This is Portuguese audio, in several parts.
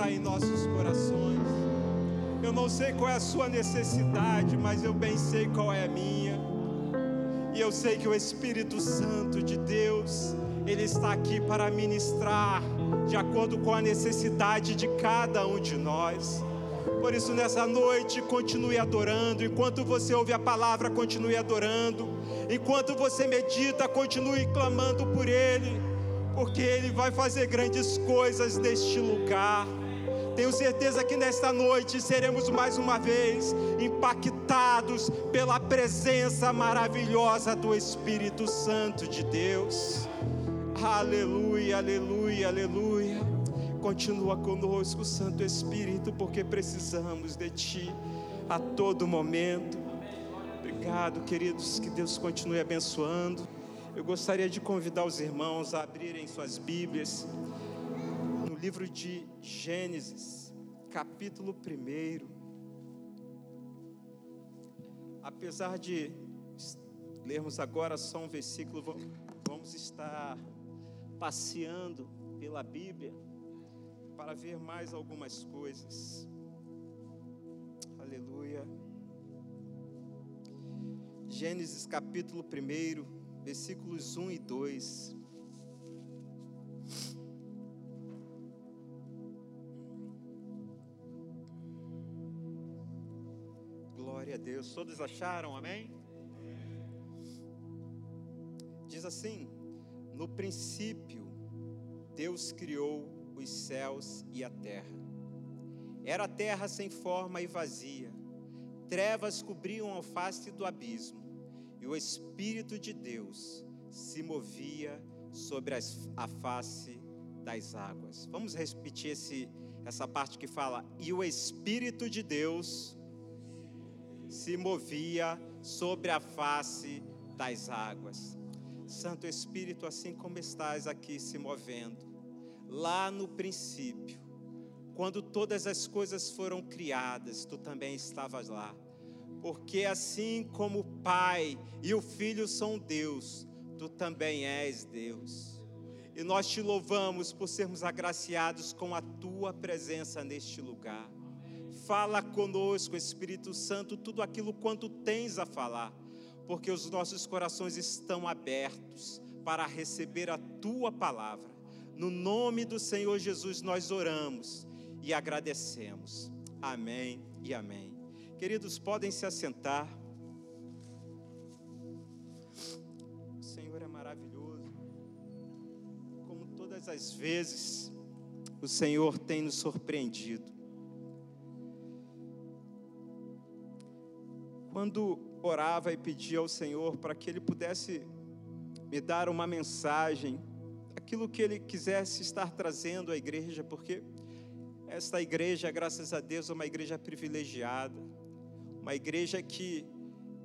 ministrar em nossos corações. Eu não sei qual é a sua necessidade, mas eu bem sei qual é a minha. E eu sei que o Espírito Santo de Deus, Ele está aqui para ministrar de acordo com a necessidade de cada um de nós. Por isso, nessa noite, continue adorando. Enquanto você ouve a palavra, continue adorando. Enquanto você medita, continue clamando por Ele, porque Ele vai fazer grandes coisas neste lugar. Tenho certeza que nesta noite seremos mais uma vez impactados pela presença maravilhosa do Espírito Santo de Deus. Aleluia, aleluia, aleluia. Continua conosco, Santo Espírito, porque precisamos de Ti a todo momento. Obrigado, queridos, que Deus continue abençoando. Eu gostaria de convidar os irmãos a abrirem suas Bíblias livro de Gênesis, capítulo 1. Apesar de lermos agora só um versículo, vamos estar passeando pela Bíblia para ver mais algumas coisas. Aleluia. Gênesis capítulo 1, versículos 1 e 2. Deus. Todos acharam, amém? Diz assim: No princípio, Deus criou os céus e a terra. Era a terra sem forma e vazia, trevas cobriam a face do abismo, e o Espírito de Deus se movia sobre a face das águas. Vamos repetir esse, essa parte que fala: e o Espírito de Deus se movia sobre a face das águas. Santo Espírito, assim como estás aqui se movendo, lá no princípio, quando todas as coisas foram criadas, tu também estavas lá. Porque assim como o Pai e o Filho são Deus, tu também és Deus. E nós te louvamos por sermos agraciados com a tua presença neste lugar. Fala conosco, Espírito Santo, tudo aquilo quanto tens a falar, porque os nossos corações estão abertos para receber a tua palavra. No nome do Senhor Jesus nós oramos e agradecemos. Amém e amém. Queridos, podem se assentar. O Senhor é maravilhoso. Como todas as vezes, o Senhor tem nos surpreendido. Quando orava e pedia ao Senhor para que Ele pudesse me dar uma mensagem aquilo que Ele quisesse estar trazendo à igreja, porque esta igreja, graças a Deus, é uma igreja privilegiada, uma igreja que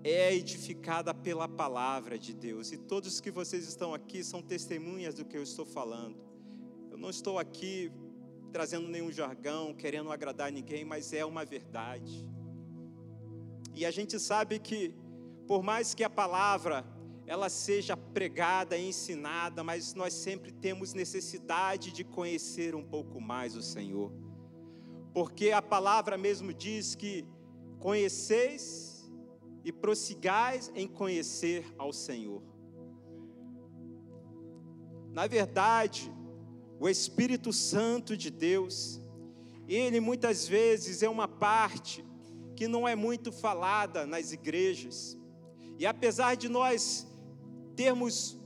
é edificada pela palavra de Deus, e todos que vocês estão aqui são testemunhas do que eu estou falando. Eu não estou aqui trazendo nenhum jargão, querendo agradar ninguém, mas é uma verdade. E a gente sabe que, por mais que a palavra ela seja pregada, ensinada, mas nós sempre temos necessidade de conhecer um pouco mais o Senhor. Porque a palavra mesmo diz que conheceis e prossigais em conhecer ao Senhor. Na verdade, o Espírito Santo de Deus, ele muitas vezes é uma parte que não é muito falada nas igrejas. E apesar de nós termos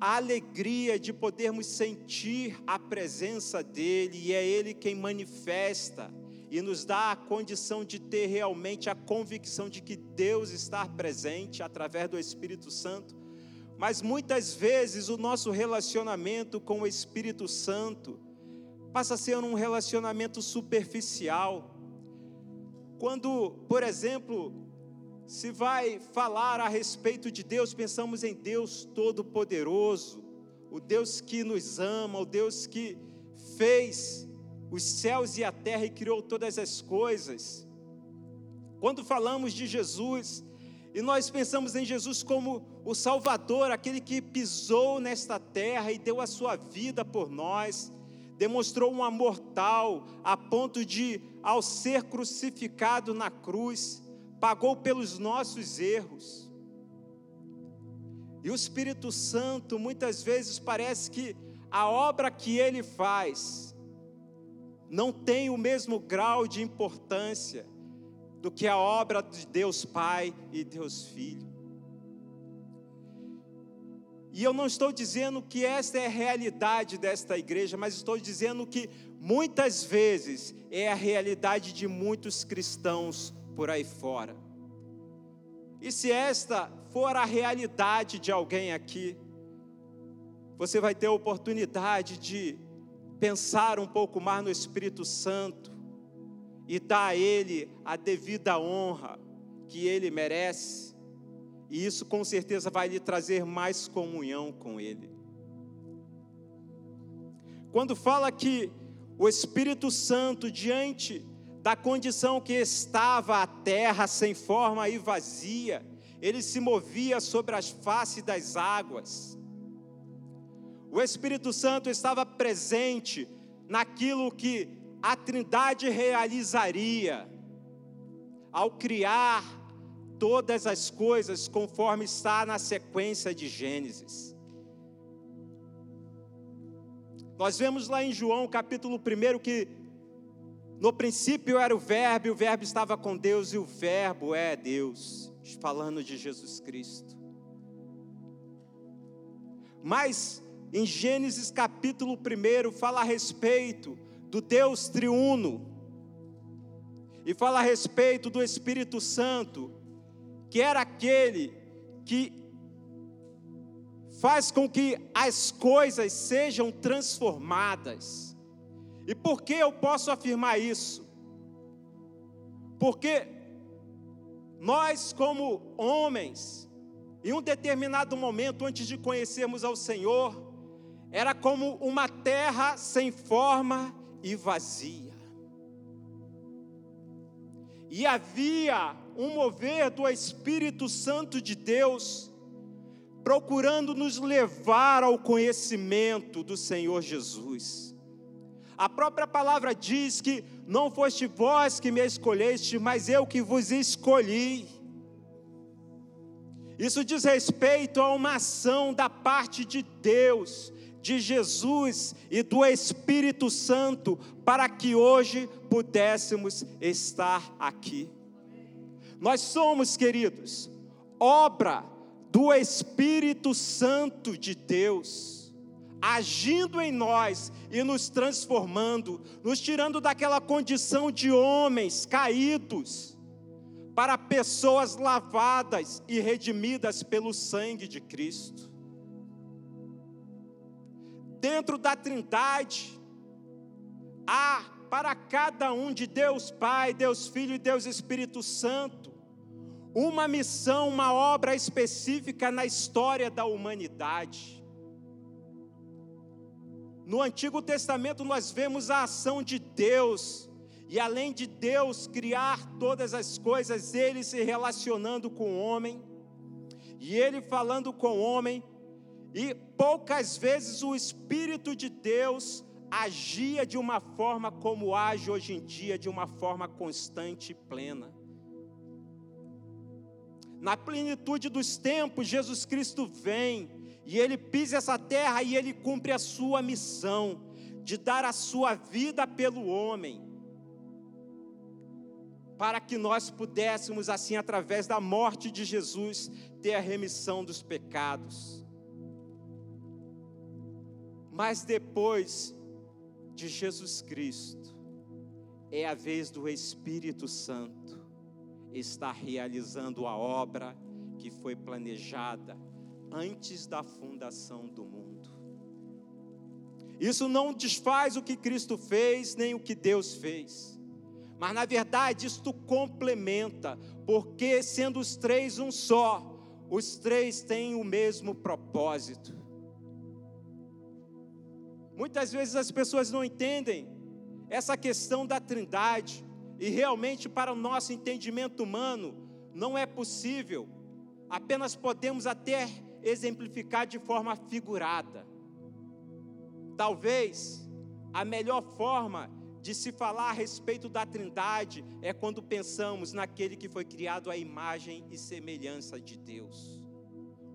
a alegria de podermos sentir a presença dEle, e é Ele quem manifesta e nos dá a condição de ter realmente a convicção de que Deus está presente através do Espírito Santo. Mas muitas vezes o nosso relacionamento com o Espírito Santo passa a ser um relacionamento superficial. Quando, por exemplo, se vai falar a respeito de Deus, pensamos em Deus Todo-Poderoso, o Deus que nos ama, o Deus que fez os céus e a terra e criou todas as coisas. Quando falamos de Jesus, e nós pensamos em Jesus como o Salvador, aquele que pisou nesta terra e deu a sua vida por nós, demonstrou um amor tal a ponto de, ao ser crucificado na cruz, pagou pelos nossos erros. E o Espírito Santo muitas vezes parece que a obra que ele faz não tem o mesmo grau de importância do que a obra de Deus Pai e Deus Filho. E eu não estou dizendo que esta é a realidade desta igreja, mas estou dizendo que muitas vezes é a realidade de muitos cristãos por aí fora. E se esta for a realidade de alguém aqui, você vai ter a oportunidade de pensar um pouco mais no Espírito Santo e dar a Ele a devida honra que Ele merece, e isso com certeza vai lhe trazer mais comunhão com Ele. Quando fala que o Espírito Santo, diante da condição que estava a terra sem forma e vazia, ele se movia sobre as faces das águas. O Espírito Santo estava presente naquilo que a Trindade realizaria ao criar todas as coisas conforme está na sequência de Gênesis. Nós vemos lá em João capítulo 1 que no princípio era o Verbo, e o Verbo estava com Deus, e o Verbo é Deus, falando de Jesus Cristo. Mas em Gênesis capítulo 1 fala a respeito do Deus triuno, e fala a respeito do Espírito Santo, que era aquele que faz com que as coisas sejam transformadas. E por que eu posso afirmar isso? Porque nós, como homens, em um determinado momento, antes de conhecermos ao Senhor, era como uma terra sem forma e vazia. E havia um mover do Espírito Santo de Deus, procurando nos levar ao conhecimento do Senhor Jesus. A própria palavra diz que não foste vós que me escolheste, mas eu que vos escolhi. Isso diz respeito a uma ação da parte de Deus, de Jesus e do Espírito Santo, para que hoje pudéssemos estar aqui. Nós somos, queridos, obra do Espírito Santo de Deus agindo em nós e nos transformando, nos tirando daquela condição de homens caídos, para pessoas lavadas e redimidas pelo sangue de Cristo. Dentro da Trindade, há para cada um de Deus Pai, Deus Filho e Deus Espírito Santo, uma missão, uma obra específica na história da humanidade. No Antigo Testamento nós vemos a ação de Deus, e além de Deus criar todas as coisas, ele se relacionando com o homem, e ele falando com o homem, e poucas vezes o Espírito de Deus agia de uma forma como age hoje em dia, de uma forma constante e plena. Na plenitude dos tempos, Jesus Cristo vem e ele pisa essa terra e ele cumpre a sua missão de dar a sua vida pelo homem, para que nós pudéssemos, assim, através da morte de Jesus, ter a remissão dos pecados. Mas depois de Jesus Cristo, é a vez do Espírito Santo estar realizando a obra que foi planejada antes da fundação do mundo. Isso não desfaz o que Cristo fez, nem o que Deus fez. Mas na verdade isto complementa, porque sendo os três um só, os três têm o mesmo propósito. Muitas vezes as pessoas não entendem essa questão da Trindade, e realmente, para o nosso entendimento humano, não é possível, apenas podemos até exemplificar de forma figurada. Talvez a melhor forma de se falar a respeito da Trindade é quando pensamos naquele que foi criado à imagem e semelhança de Deus.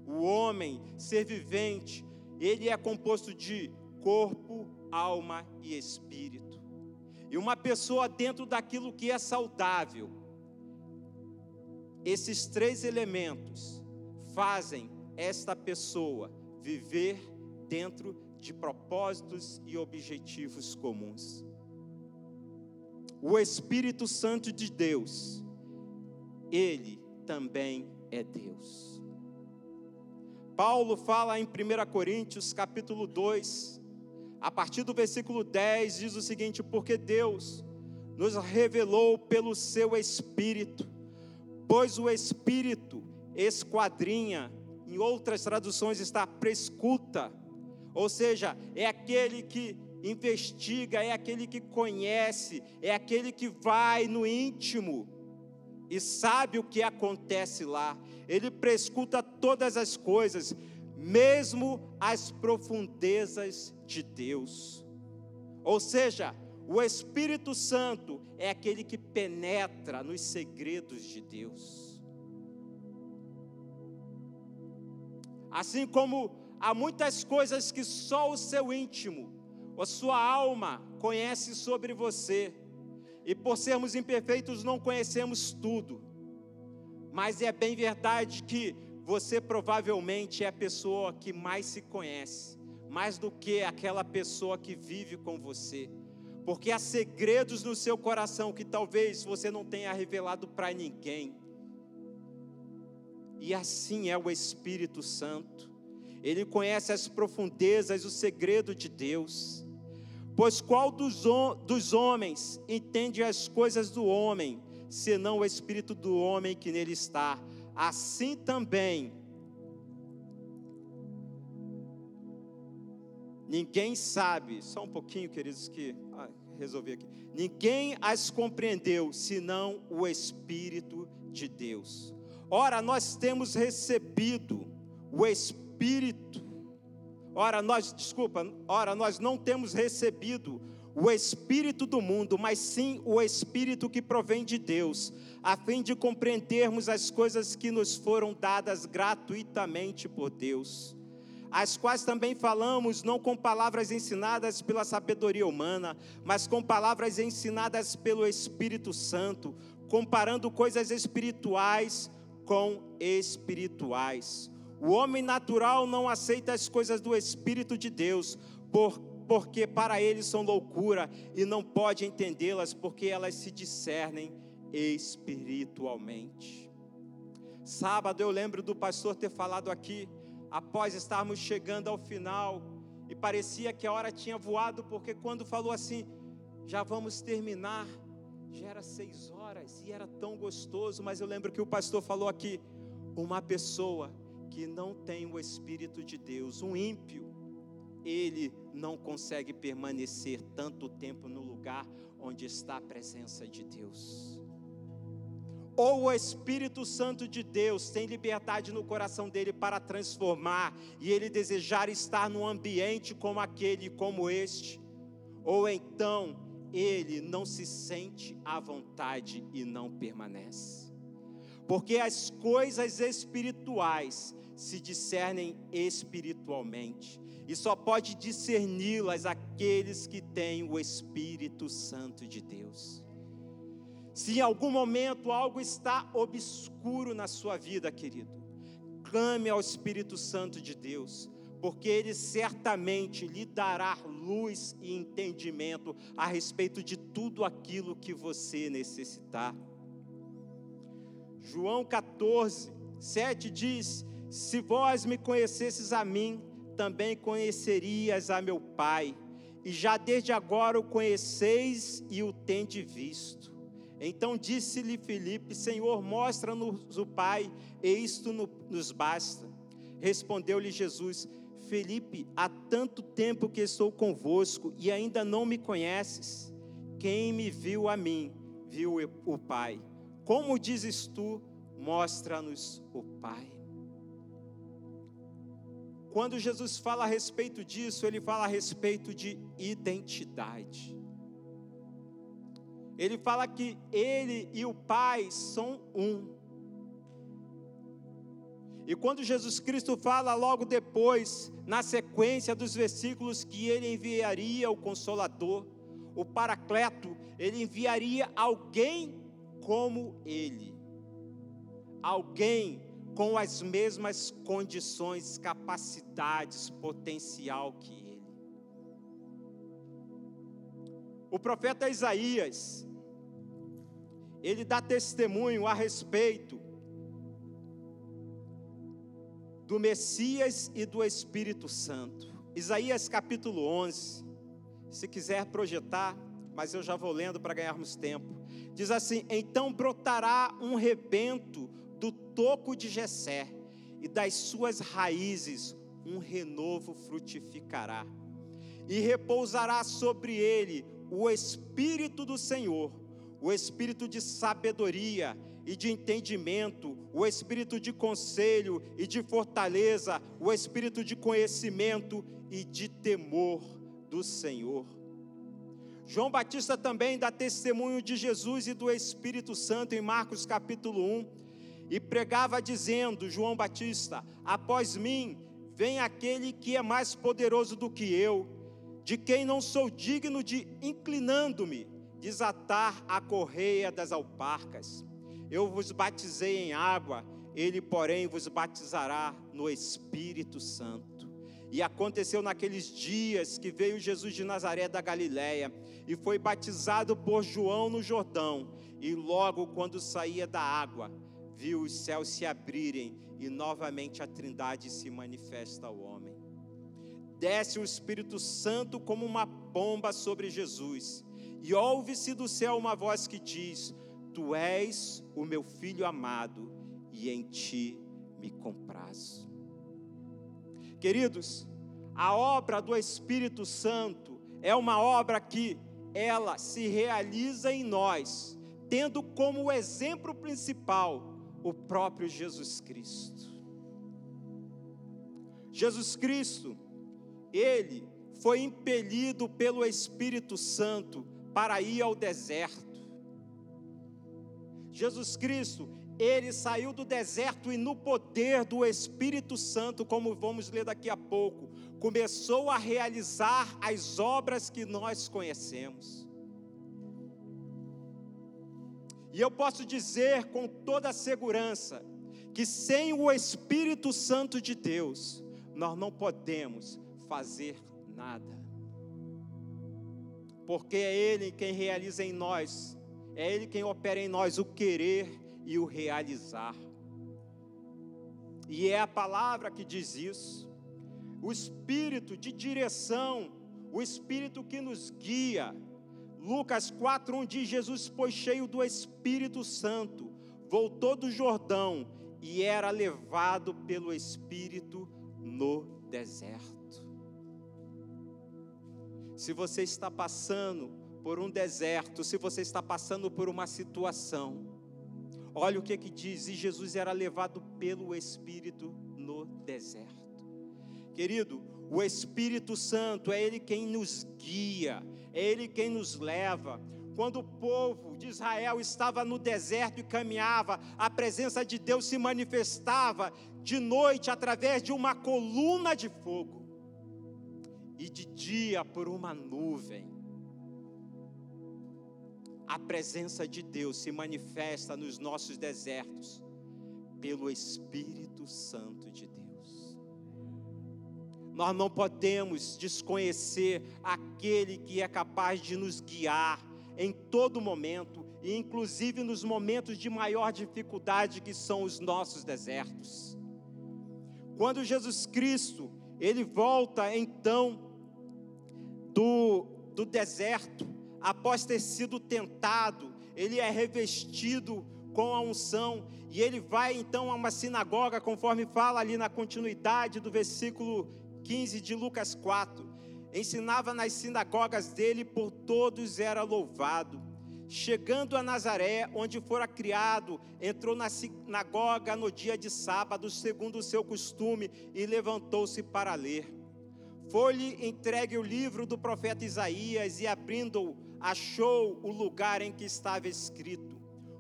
O homem, ser vivente, ele é composto de corpo, alma e espírito. E uma pessoa dentro daquilo que é saudável, esses três elementos fazem esta pessoa viver dentro de propósitos e objetivos comuns. O Espírito Santo de Deus, ele também é Deus. Paulo fala em 1 Coríntios, capítulo 2, a partir do versículo 10, diz o seguinte: Porque Deus nos revelou pelo seu Espírito, pois o Espírito esquadrinha, em outras traduções está prescuta, ou seja, é aquele que investiga, é aquele que conhece, é aquele que vai no íntimo e sabe o que acontece lá. Ele prescuta todas as coisas, mesmo as profundezas de Deus. Ou seja, o Espírito Santo é aquele que penetra nos segredos de Deus. Assim como há muitas coisas que só o seu íntimo a sua alma conhece sobre você. E por sermos imperfeitos, não conhecemos tudo. Mas é bem verdade que você provavelmente é a pessoa que mais se conhece, mais do que aquela pessoa que vive com você. Porque há segredos no seu coração que talvez você não tenha revelado para ninguém. E assim é o Espírito Santo. Ele conhece as profundezas, o segredo de Deus. Pois qual dos, dos homens entende as coisas do homem, senão o espírito do homem que nele está? Assim também, ninguém sabe, só um pouquinho, queridos, que ah, resolvi aqui. Ninguém as compreendeu, senão o Espírito de Deus. Ora, nós temos recebido o Espírito Ora, nós, desculpa, ora, nós não temos recebido o espírito do mundo, mas sim o espírito que provém de Deus, a fim de compreendermos as coisas que nos foram dadas gratuitamente por Deus, as quais também falamos não com palavras ensinadas pela sabedoria humana, mas com palavras ensinadas pelo Espírito Santo, comparando coisas espirituais com espirituais. O homem natural não aceita as coisas do Espírito de Deus, por, porque para ele são loucura e não pode entendê-las, porque elas se discernem espiritualmente. Sábado eu lembro do pastor ter falado aqui, após estarmos chegando ao final, e parecia que a hora tinha voado, porque quando falou assim, já vamos terminar, já era seis horas e era tão gostoso, mas eu lembro que o pastor falou aqui, uma pessoa que não tem o Espírito de Deus, um ímpio, ele não consegue permanecer tanto tempo no lugar onde está a presença de Deus. Ou o Espírito Santo de Deus tem liberdade no coração dele para transformar e ele desejar estar num ambiente como aquele, como este, ou então ele não se sente à vontade e não permanece. Porque as coisas espirituais se discernem espiritualmente, e só pode discerni-las aqueles que têm o Espírito Santo de Deus. Se em algum momento algo está obscuro na sua vida, querido, clame ao Espírito Santo de Deus, porque ele certamente lhe dará luz e entendimento a respeito de tudo aquilo que você necessitar. João 14, 7 diz: se vós me conhecesses a mim, também conhecerias a meu Pai, e já desde agora o conheceis e o tende visto. Então disse-lhe Filipe: Senhor, mostra-nos o Pai, e isto nos basta. Respondeu-lhe Jesus: Felipe, há tanto tempo que estou convosco e ainda não me conheces. Quem me viu a mim, viu o Pai. Como dizes tu, mostra-nos o Pai. Quando Jesus fala a respeito disso, ele fala a respeito de identidade. Ele fala que ele e o Pai são um. E quando Jesus Cristo fala logo depois, na sequência dos versículos, que ele enviaria o Consolador, o Paracleto, ele enviaria alguém como ele, alguém com as mesmas condições, capacidades, potencial que ele. O profeta Isaías, ele dá testemunho a respeito do Messias e do Espírito Santo. Isaías capítulo 11, se quiser projetar, mas eu já vou lendo para ganharmos tempo. Diz assim: Então brotará um rebento toco de Jessé, e das suas raízes um renovo frutificará. E repousará sobre ele o espírito do Senhor, o espírito de sabedoria e de entendimento, o espírito de conselho e de fortaleza, o espírito de conhecimento e de temor do Senhor. João Batista também dá testemunho de Jesus e do Espírito Santo em Marcos capítulo 1, e pregava dizendo: João Batista, após mim vem aquele que é mais poderoso do que eu, de quem não sou digno de, inclinando-me, desatar a correia das alparcas. Eu vos batizei em água, ele, porém, vos batizará no Espírito Santo. E aconteceu naqueles dias que veio Jesus de Nazaré da Galiléia e foi batizado por João no Jordão. E logo quando saía da água, viu os céus se abrirem e novamente a Trindade se manifesta ao homem. Desce o Espírito Santo como uma pomba sobre Jesus, e ouve-se do céu uma voz que diz: Tu és o meu filho amado e em ti me comprazo. Queridos, a obra do Espírito Santo é uma obra que ela se realiza em nós, tendo como exemplo principal o próprio Jesus Cristo. Jesus Cristo, ele foi impelido pelo Espírito Santo para ir ao deserto. Jesus Cristo, ele saiu do deserto e no poder do Espírito Santo, como vamos ler daqui a pouco, começou a realizar as obras que nós conhecemos. E eu posso dizer com toda segurança que sem o Espírito Santo de Deus, nós não podemos fazer nada. Porque é Ele quem realiza em nós é Ele quem opera em nós o querer e o realizar. E é a palavra que diz isso. O espírito de direção, o espírito que nos guia. Lucas 4:1 diz: Jesus, pois cheio do Espírito Santo, voltou do Jordão e era levado pelo Espírito no deserto. Se você está passando por um deserto, se você está passando por uma situação, olha o que que diz: e Jesus era levado pelo Espírito no deserto. Querido, o Espírito Santo é Ele quem nos guia, é Ele quem nos leva. Quando o povo de Israel estava no deserto e caminhava, a presença de Deus se manifestava de noite através de uma coluna de fogo e de dia por uma nuvem a presença de Deus se manifesta nos nossos desertos pelo Espírito Santo de Deus. Nós não podemos desconhecer aquele que é capaz de nos guiar em todo momento, e inclusive nos momentos de maior dificuldade que são os nossos desertos. Quando Jesus Cristo, ele volta então do, do deserto, após ter sido tentado, ele é revestido com a unção e ele vai então a uma sinagoga, conforme fala ali na continuidade do versículo 15 de Lucas 4. Ensinava nas sinagogas dele, por todos era louvado. Chegando a Nazaré, onde fora criado, entrou na sinagoga no dia de sábado, segundo o seu costume, e levantou-se para ler. Foi-lhe entregue o livro do profeta Isaías, e abrindo-o, achou o lugar em que estava escrito: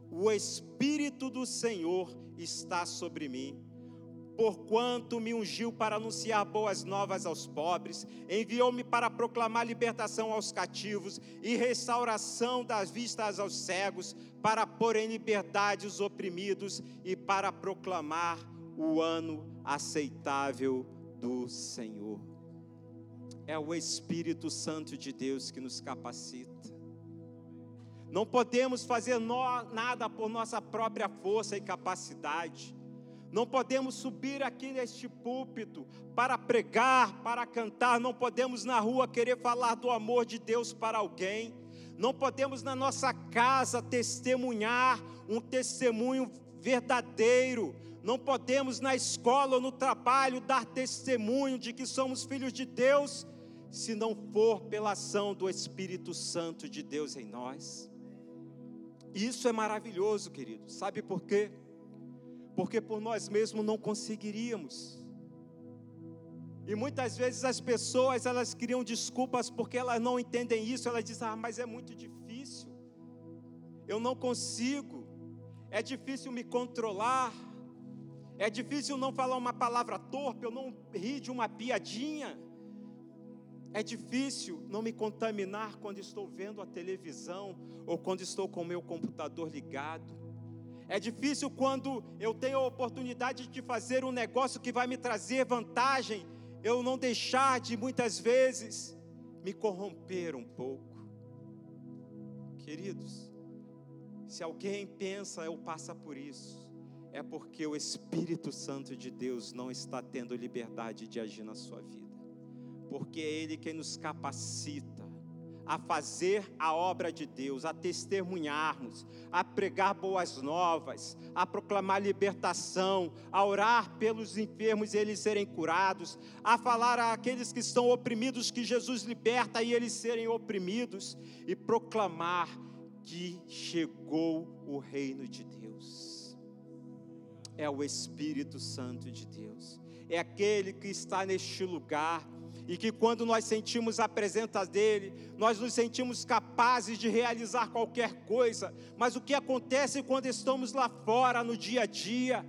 O Espírito do Senhor está sobre mim porquanto me ungiu para anunciar boas novas aos pobres, enviou-me para proclamar libertação aos cativos e restauração das vistas aos cegos, para pôr em liberdade os oprimidos e para proclamar o ano aceitável do Senhor. É o Espírito Santo de Deus que nos capacita. Não podemos fazer nada por nossa própria força e capacidade. Não podemos subir aqui neste púlpito para pregar, para cantar, não podemos na rua querer falar do amor de Deus para alguém. Não podemos na nossa casa testemunhar um testemunho verdadeiro. Não podemos na escola ou no trabalho dar testemunho de que somos filhos de Deus, se não for pela ação do Espírito Santo de Deus em nós. Isso é maravilhoso, querido. Sabe por quê? Porque por nós mesmos não conseguiríamos. E muitas vezes as pessoas elas criam desculpas porque elas não entendem isso, elas dizem: "Ah, mas é muito difícil. Eu não consigo. É difícil me controlar. É difícil não falar uma palavra torpe, eu não rir de uma piadinha. É difícil não me contaminar quando estou vendo a televisão ou quando estou com o meu computador ligado. É difícil quando eu tenho a oportunidade de fazer um negócio que vai me trazer vantagem, eu não deixar de muitas vezes me corromper um pouco. Queridos, se alguém pensa ou passa por isso, é porque o Espírito Santo de Deus não está tendo liberdade de agir na sua vida, porque é Ele quem nos capacita a fazer a obra de Deus, a testemunharmos, a pregar boas novas, a proclamar libertação, a orar pelos enfermos e eles serem curados, a falar àqueles que estão oprimidos que Jesus liberta e eles serem oprimidos, e proclamar que chegou o reino de Deus. É o Espírito Santo de Deus, é aquele que está neste lugar e que quando nós sentimos a presença dEle, nós nos sentimos capazes de realizar qualquer coisa, mas o que acontece quando estamos lá fora no dia a dia?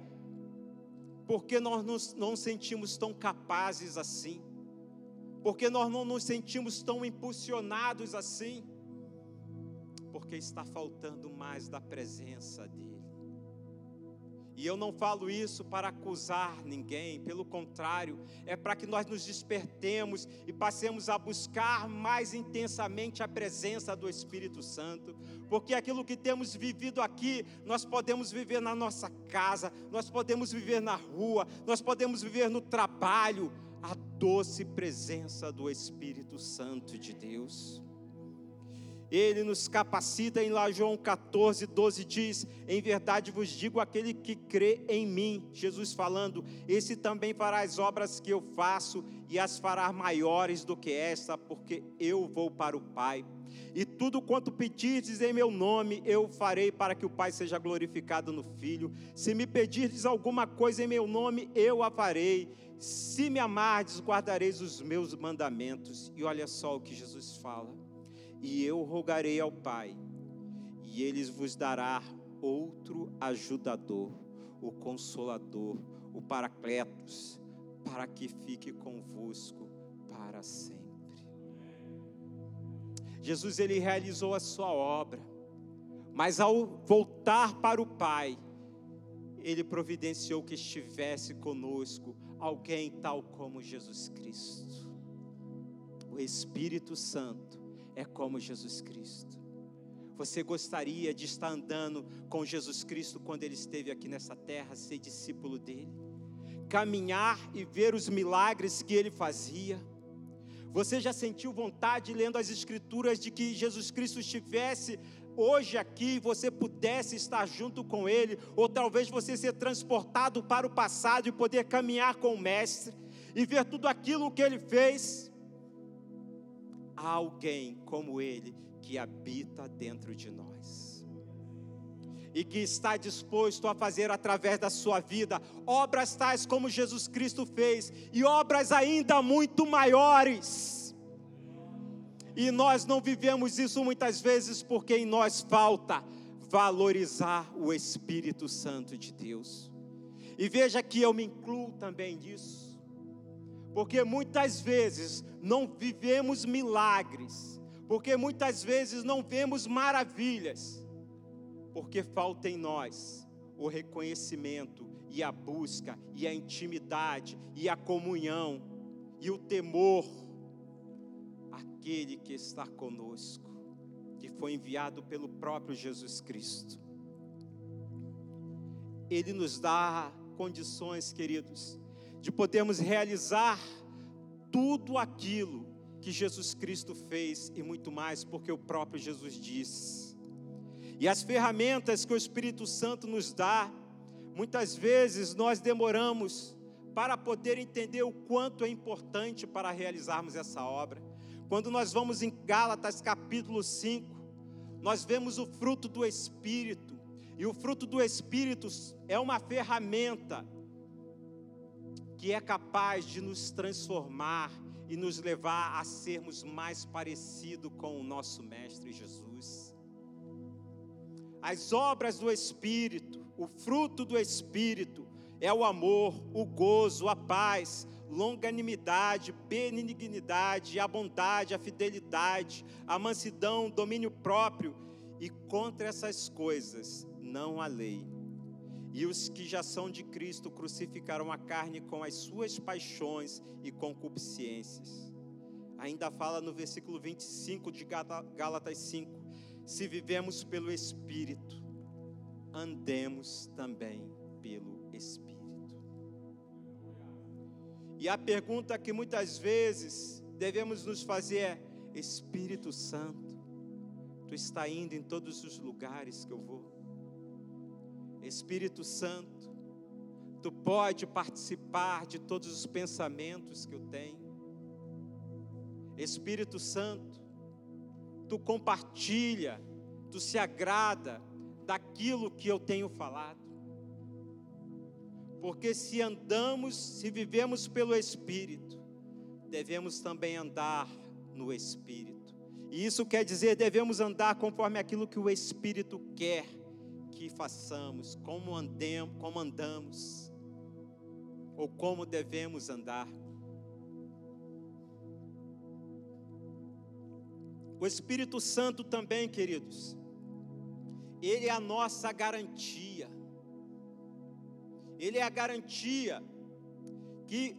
Porque nós não nos sentimos tão capazes assim, porque nós não nos sentimos tão impulsionados assim, porque está faltando mais da presença dEle. E eu não falo isso para acusar ninguém, pelo contrário, é para que nós nos despertemos e passemos a buscar mais intensamente a presença do Espírito Santo, porque aquilo que temos vivido aqui, nós podemos viver na nossa casa, nós podemos viver na rua, nós podemos viver no trabalho, a doce presença do Espírito Santo de Deus. Ele nos capacita em lá João 14, 12 diz: Em verdade vos digo, aquele que crê em mim, Jesus falando, esse também fará as obras que eu faço e as fará maiores do que esta, porque eu vou para o Pai. E tudo quanto pedirdes em meu nome, eu farei para que o Pai seja glorificado no Filho. Se me pedirdes alguma coisa em meu nome, eu a farei. Se me amardes, guardareis os meus mandamentos. E olha só o que Jesus fala e eu rogarei ao Pai, e ele vos dará outro ajudador, o consolador, o Paracletos, para que fique convosco para sempre. Jesus ele realizou a sua obra, mas ao voltar para o Pai, ele providenciou que estivesse conosco alguém tal como Jesus Cristo, o Espírito Santo é como Jesus Cristo. Você gostaria de estar andando com Jesus Cristo quando ele esteve aqui nessa terra, ser discípulo dele? Caminhar e ver os milagres que ele fazia? Você já sentiu vontade, lendo as Escrituras, de que Jesus Cristo estivesse hoje aqui, você pudesse estar junto com Ele, ou talvez você ser transportado para o passado e poder caminhar com o Mestre e ver tudo aquilo que Ele fez? Há alguém como ele que habita dentro de nós. E que está disposto a fazer através da sua vida obras tais como Jesus Cristo fez, e obras ainda muito maiores. E nós não vivemos isso muitas vezes porque em nós falta valorizar o Espírito Santo de Deus. E veja que eu me incluo também nisso, porque muitas vezes não vivemos milagres, porque muitas vezes não vemos maravilhas, porque falta em nós o reconhecimento e a busca e a intimidade e a comunhão e o temor aquele que está conosco, que foi enviado pelo próprio Jesus Cristo. Ele nos dá condições, queridos, de podermos realizar tudo aquilo que Jesus Cristo fez e muito mais, porque o próprio Jesus disse. E as ferramentas que o Espírito Santo nos dá, muitas vezes nós demoramos para poder entender o quanto é importante para realizarmos essa obra. Quando nós vamos em Gálatas capítulo 5, nós vemos o fruto do Espírito, e o fruto do Espírito é uma ferramenta que é capaz de nos transformar e nos levar a sermos mais parecidos com o nosso Mestre Jesus. As obras do Espírito, o fruto do Espírito, é o amor, o gozo, a paz, longanimidade, benignidade, a bondade, a fidelidade, a mansidão, domínio próprio, e contra essas coisas não há lei. E os que já são de Cristo crucificaram a carne com as suas paixões e concupiscências. Ainda fala no versículo 25 de Gálatas 5: Se vivemos pelo Espírito, andemos também pelo Espírito. E a pergunta que muitas vezes devemos nos fazer é: Espírito Santo, Tu está indo em todos os lugares que eu vou? Espírito Santo, tu pode participar de todos os pensamentos que eu tenho. Espírito Santo, tu compartilha, tu se agrada daquilo que eu tenho falado. Porque se andamos, se vivemos pelo Espírito, devemos também andar no Espírito. E isso quer dizer, devemos andar conforme aquilo que o Espírito quer que façamos, como andemos, como andamos, ou como devemos andar. O Espírito Santo também, queridos, ele é a nossa garantia. Ele é a garantia que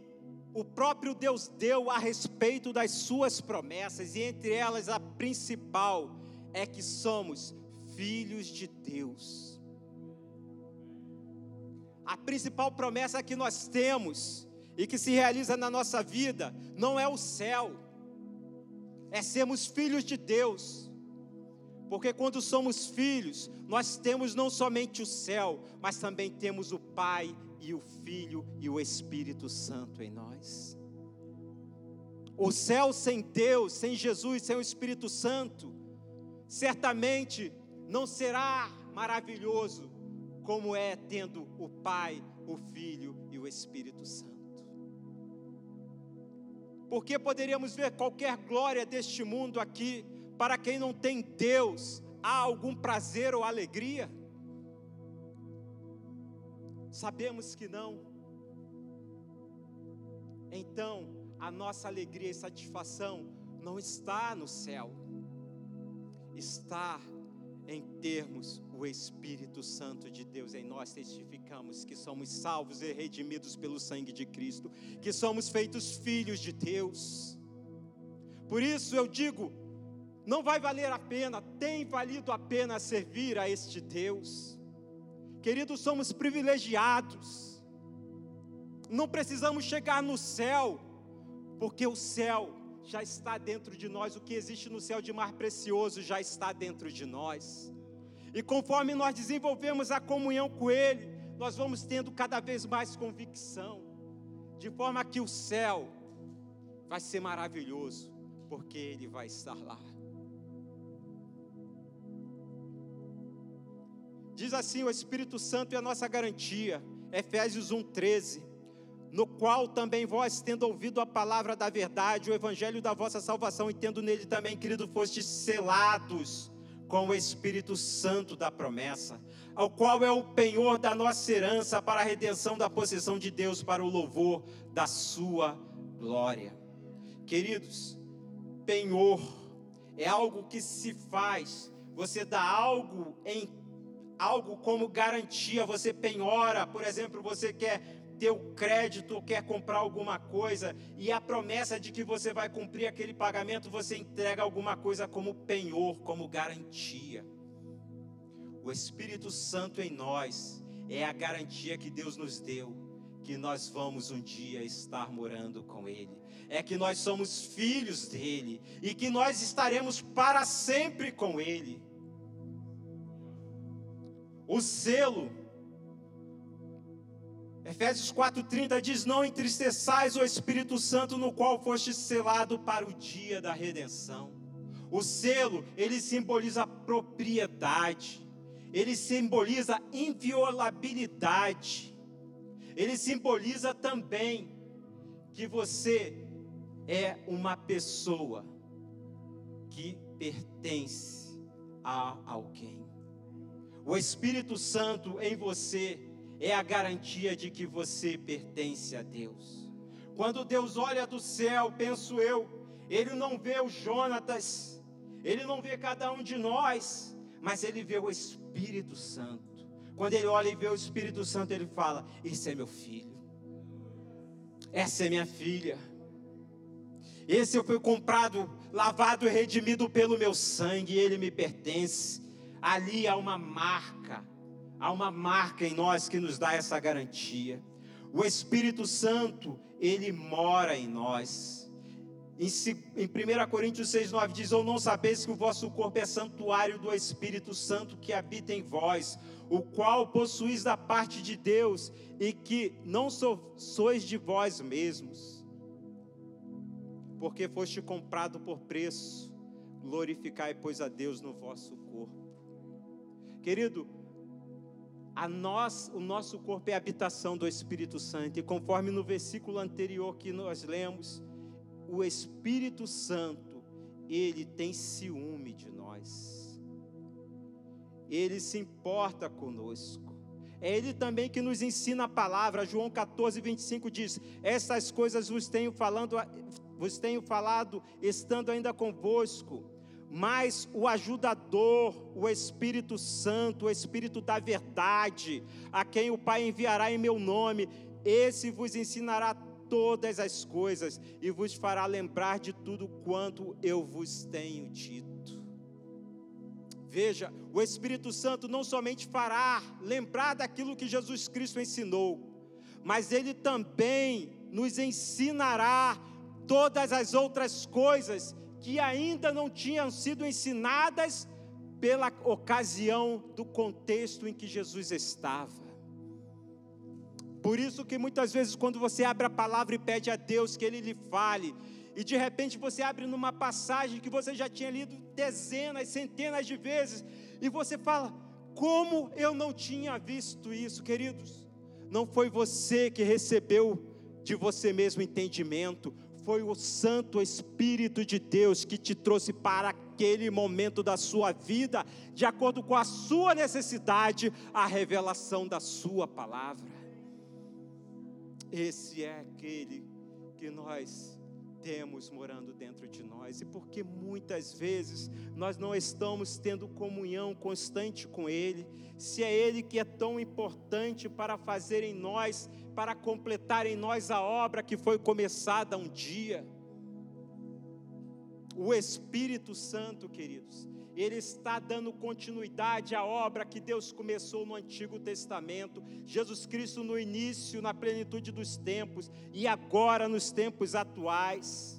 o próprio Deus deu a respeito das suas promessas, e entre elas a principal é que somos filhos de Deus. A principal promessa que nós temos e que se realiza na nossa vida não é o céu, é sermos filhos de Deus. Porque quando somos filhos, nós temos não somente o céu, mas também temos o Pai e o Filho e o Espírito Santo em nós. O céu sem Deus, sem Jesus, sem o Espírito Santo, certamente não será maravilhoso como é tendo o Pai, o Filho e o Espírito Santo. Porque poderíamos ver qualquer glória deste mundo aqui, para quem não tem Deus, há algum prazer ou alegria? Sabemos que não. Então, a nossa alegria e satisfação não está no céu, está em termos o Espírito Santo de Deus em nós, testificamos que somos salvos e redimidos pelo sangue de Cristo, que somos feitos filhos de Deus. Por isso eu digo, não vai valer a pena, tem valido a pena servir a este Deus. Queridos, somos privilegiados, não precisamos chegar no céu, porque o céu já está dentro de nós, o que existe no céu de mar precioso já está dentro de nós. E conforme nós desenvolvemos a comunhão com Ele, nós vamos tendo cada vez mais convicção, de forma que o céu vai ser maravilhoso, porque Ele vai estar lá. Diz assim: o Espírito Santo é a nossa garantia, Efésios 1,13. No qual também vós, tendo ouvido a palavra da verdade, o evangelho da vossa salvação, e tendo nele também, querido, fostes selados com o Espírito Santo da promessa, ao qual é o penhor da nossa herança para a redenção da possessão de Deus, para o louvor da sua glória. Queridos, penhor é algo que se faz, você dá algo em algo como garantia, você penhora, por exemplo, você quer ter o crédito ou quer comprar alguma coisa e a promessa de que você vai cumprir aquele pagamento, você entrega alguma coisa como penhor, como garantia. O Espírito Santo em nós é a garantia que Deus nos deu que nós vamos um dia estar morando com Ele, é que nós somos filhos dele e que nós estaremos para sempre com Ele. O selo, Efésios 4,30 diz: Não entristeçais o Espírito Santo, no qual foste selado para o dia da redenção. O selo, ele simboliza propriedade, ele simboliza inviolabilidade, ele simboliza também que você é uma pessoa que pertence a alguém. O Espírito Santo em você é a garantia de que você pertence a Deus. Quando Deus olha do céu, penso eu, Ele não vê o Jonatas, Ele não vê cada um de nós, mas Ele vê o Espírito Santo. Quando Ele olha e vê o Espírito Santo, Ele fala: Esse é meu filho, essa é minha filha. Esse eu fui comprado, lavado e redimido pelo meu sangue, ele me pertence. Ali há uma marca, há uma marca em nós que nos dá essa garantia. O Espírito Santo, ele mora em nós. Em, 1 Coríntios 6,9 diz: Ou não sabeis que o vosso corpo é santuário do Espírito Santo que habita em vós, o qual possuís da parte de Deus, e que não sois de vós mesmos porque foste comprado por preço. Glorificai, pois, a Deus no vosso corpo. Querido, a nós, o nosso corpo é habitação do Espírito Santo, e conforme no versículo anterior que nós lemos, o Espírito Santo, ele tem ciúme de nós, ele se importa conosco. É Ele também que nos ensina a palavra. João 14, 25 diz: Essas coisas vos tenho falando, vos tenho falado estando ainda convosco, mas o ajudador, o Espírito Santo, o Espírito da verdade, a quem o Pai enviará em meu nome, esse vos ensinará todas as coisas e vos fará lembrar de tudo quanto eu vos tenho dito. Veja, o Espírito Santo não somente fará lembrar daquilo que Jesus Cristo ensinou, mas ele também nos ensinará todas as outras coisas que ainda não tinham sido ensinadas pela ocasião do contexto em que Jesus estava. Por isso que muitas vezes quando você abre a palavra e pede a Deus que ele lhe fale, e de repente você abre numa passagem que você já tinha lido dezenas, centenas de vezes, e você fala: "Como eu não tinha visto isso, queridos?" Não foi você que recebeu de você mesmo entendimento, foi o Santo Espírito de Deus que te trouxe para aquele momento da sua vida, de acordo com a sua necessidade, a revelação da Sua palavra. Esse é aquele que nós temos morando dentro de nós, e porque muitas vezes nós não estamos tendo comunhão constante com Ele, se é Ele que é tão importante para fazer em nós para completar em nós a obra que foi começada um dia. O Espírito Santo, queridos, ele está dando continuidade à obra que Deus começou no Antigo Testamento, Jesus Cristo no início, na plenitude dos tempos e agora nos tempos atuais.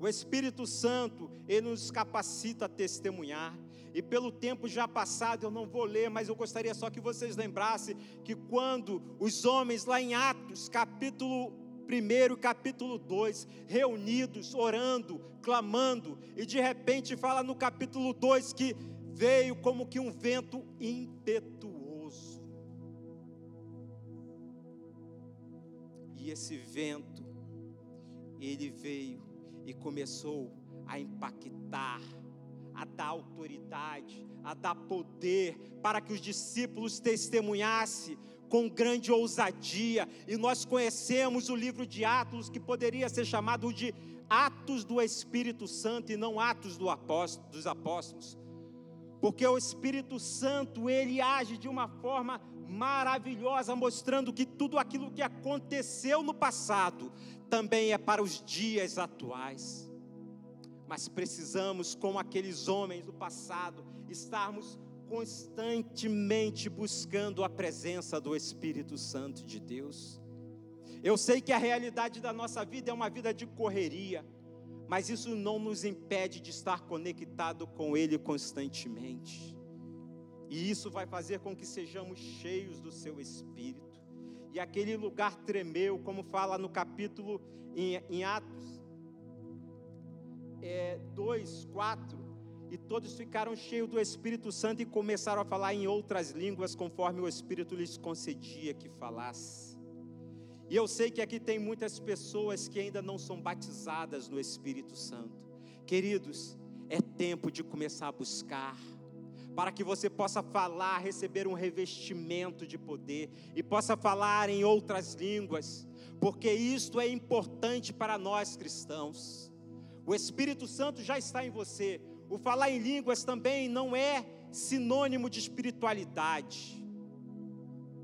O Espírito Santo, ele nos capacita a testemunhar, e pelo tempo já passado, eu não vou ler, mas eu gostaria só que vocês lembrassem que quando os homens lá em Atos, capítulo 1, capítulo 2, reunidos, orando, clamando, e de repente fala no capítulo 2 que veio como que um vento impetuoso. E esse vento, ele veio e começou a impactar, a dar autoridade, a dar poder para que os discípulos testemunhassem com grande ousadia. E nós conhecemos o livro de Atos, que poderia ser chamado de Atos do Espírito Santo e não Atos do apóstolo, dos Apóstolos. Porque o Espírito Santo, ele age de uma forma maravilhosa, mostrando que tudo aquilo que aconteceu no passado também é para os dias atuais. Mas precisamos, como aqueles homens do passado, estarmos constantemente buscando a presença do Espírito Santo de Deus. Eu sei que a realidade da nossa vida é uma vida de correria, mas isso não nos impede de estar conectado com Ele constantemente. E isso vai fazer com que sejamos cheios do Seu Espírito. E aquele lugar tremeu, como fala no capítulo em, em Atos é, 2, 4 e todos ficaram cheios do Espírito Santo e começaram a falar em outras línguas, conforme o Espírito lhes concedia que falasse. E eu sei que aqui tem muitas pessoas que ainda não são batizadas no Espírito Santo. Queridos, é tempo de começar a buscar, para que você possa falar, receber um revestimento de poder e possa falar em outras línguas, porque isto é importante para nós cristãos. O Espírito Santo já está em você, o falar em línguas também não é sinônimo de espiritualidade.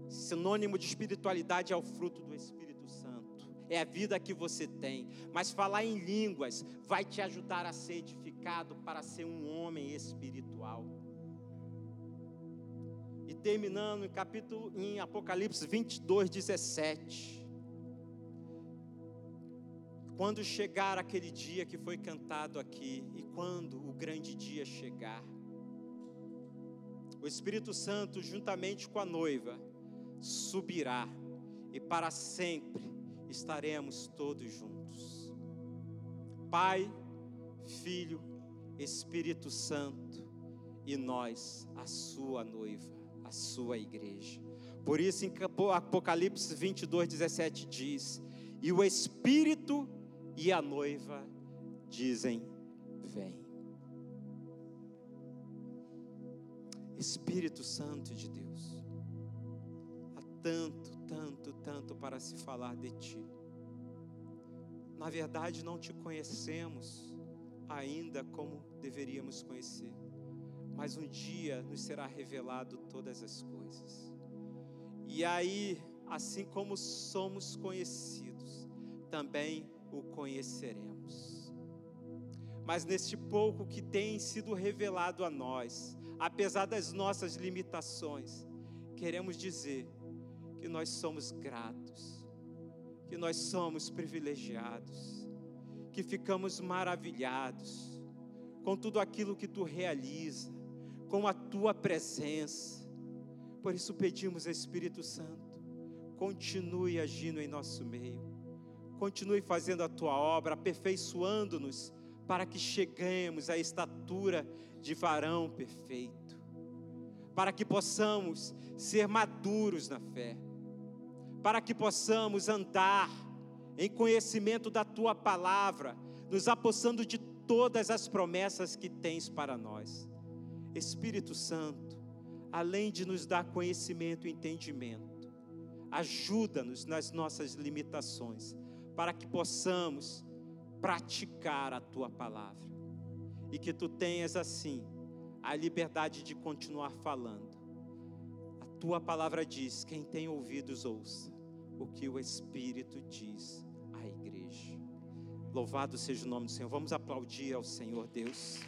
Sinônimo de espiritualidade é o fruto do Espírito Santo, é a vida que você tem. Mas falar em línguas vai te ajudar a ser edificado para ser um homem espiritual. E terminando em capítulo em Apocalipse 22, 17. Quando chegar aquele dia que foi cantado aqui, e quando o grande dia chegar, o Espírito Santo, juntamente com a noiva, subirá, e para sempre estaremos todos juntos. Pai, Filho, Espírito Santo, e nós, a sua noiva, a sua igreja. Por isso, em Apocalipse 22, 17 diz: E o Espírito e a noiva dizem: Vem. Espírito Santo de Deus, há tanto, tanto, tanto para se falar de Ti. Na verdade, não te conhecemos ainda como deveríamos conhecer, mas um dia nos será revelado todas as coisas. E aí, assim como somos conhecidos, também o conheceremos. Mas neste pouco que tem sido revelado a nós, apesar das nossas limitações, queremos dizer que nós somos gratos, que nós somos privilegiados, que ficamos maravilhados com tudo aquilo que tu realiza, com a tua presença. Por isso pedimos, Espírito Santo, continue agindo em nosso meio continue fazendo a tua obra, aperfeiçoando-nos, para que cheguemos à estatura de varão perfeito, para que possamos ser maduros na fé, para que possamos andar em conhecimento da tua palavra, nos apossando de todas as promessas que tens para nós. Espírito Santo, além de nos dar conhecimento e entendimento, ajuda-nos nas nossas limitações para que possamos praticar a tua palavra e que tu tenhas assim a liberdade de continuar falando. A tua palavra diz: quem tem ouvidos, ouça o que o Espírito diz à igreja. Louvado seja o nome do Senhor. Vamos aplaudir ao Senhor Deus.